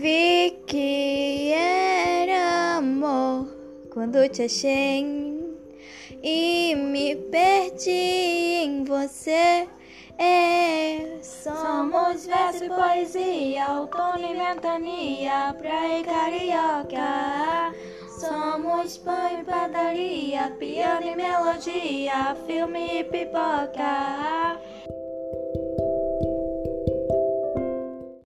Vi que era amor quando te achei e me perdi em você. É, somos verso e poesia, outono e ventania, praia e carioca. Somos pão e padaria, piano e melodia, filme e pipoca.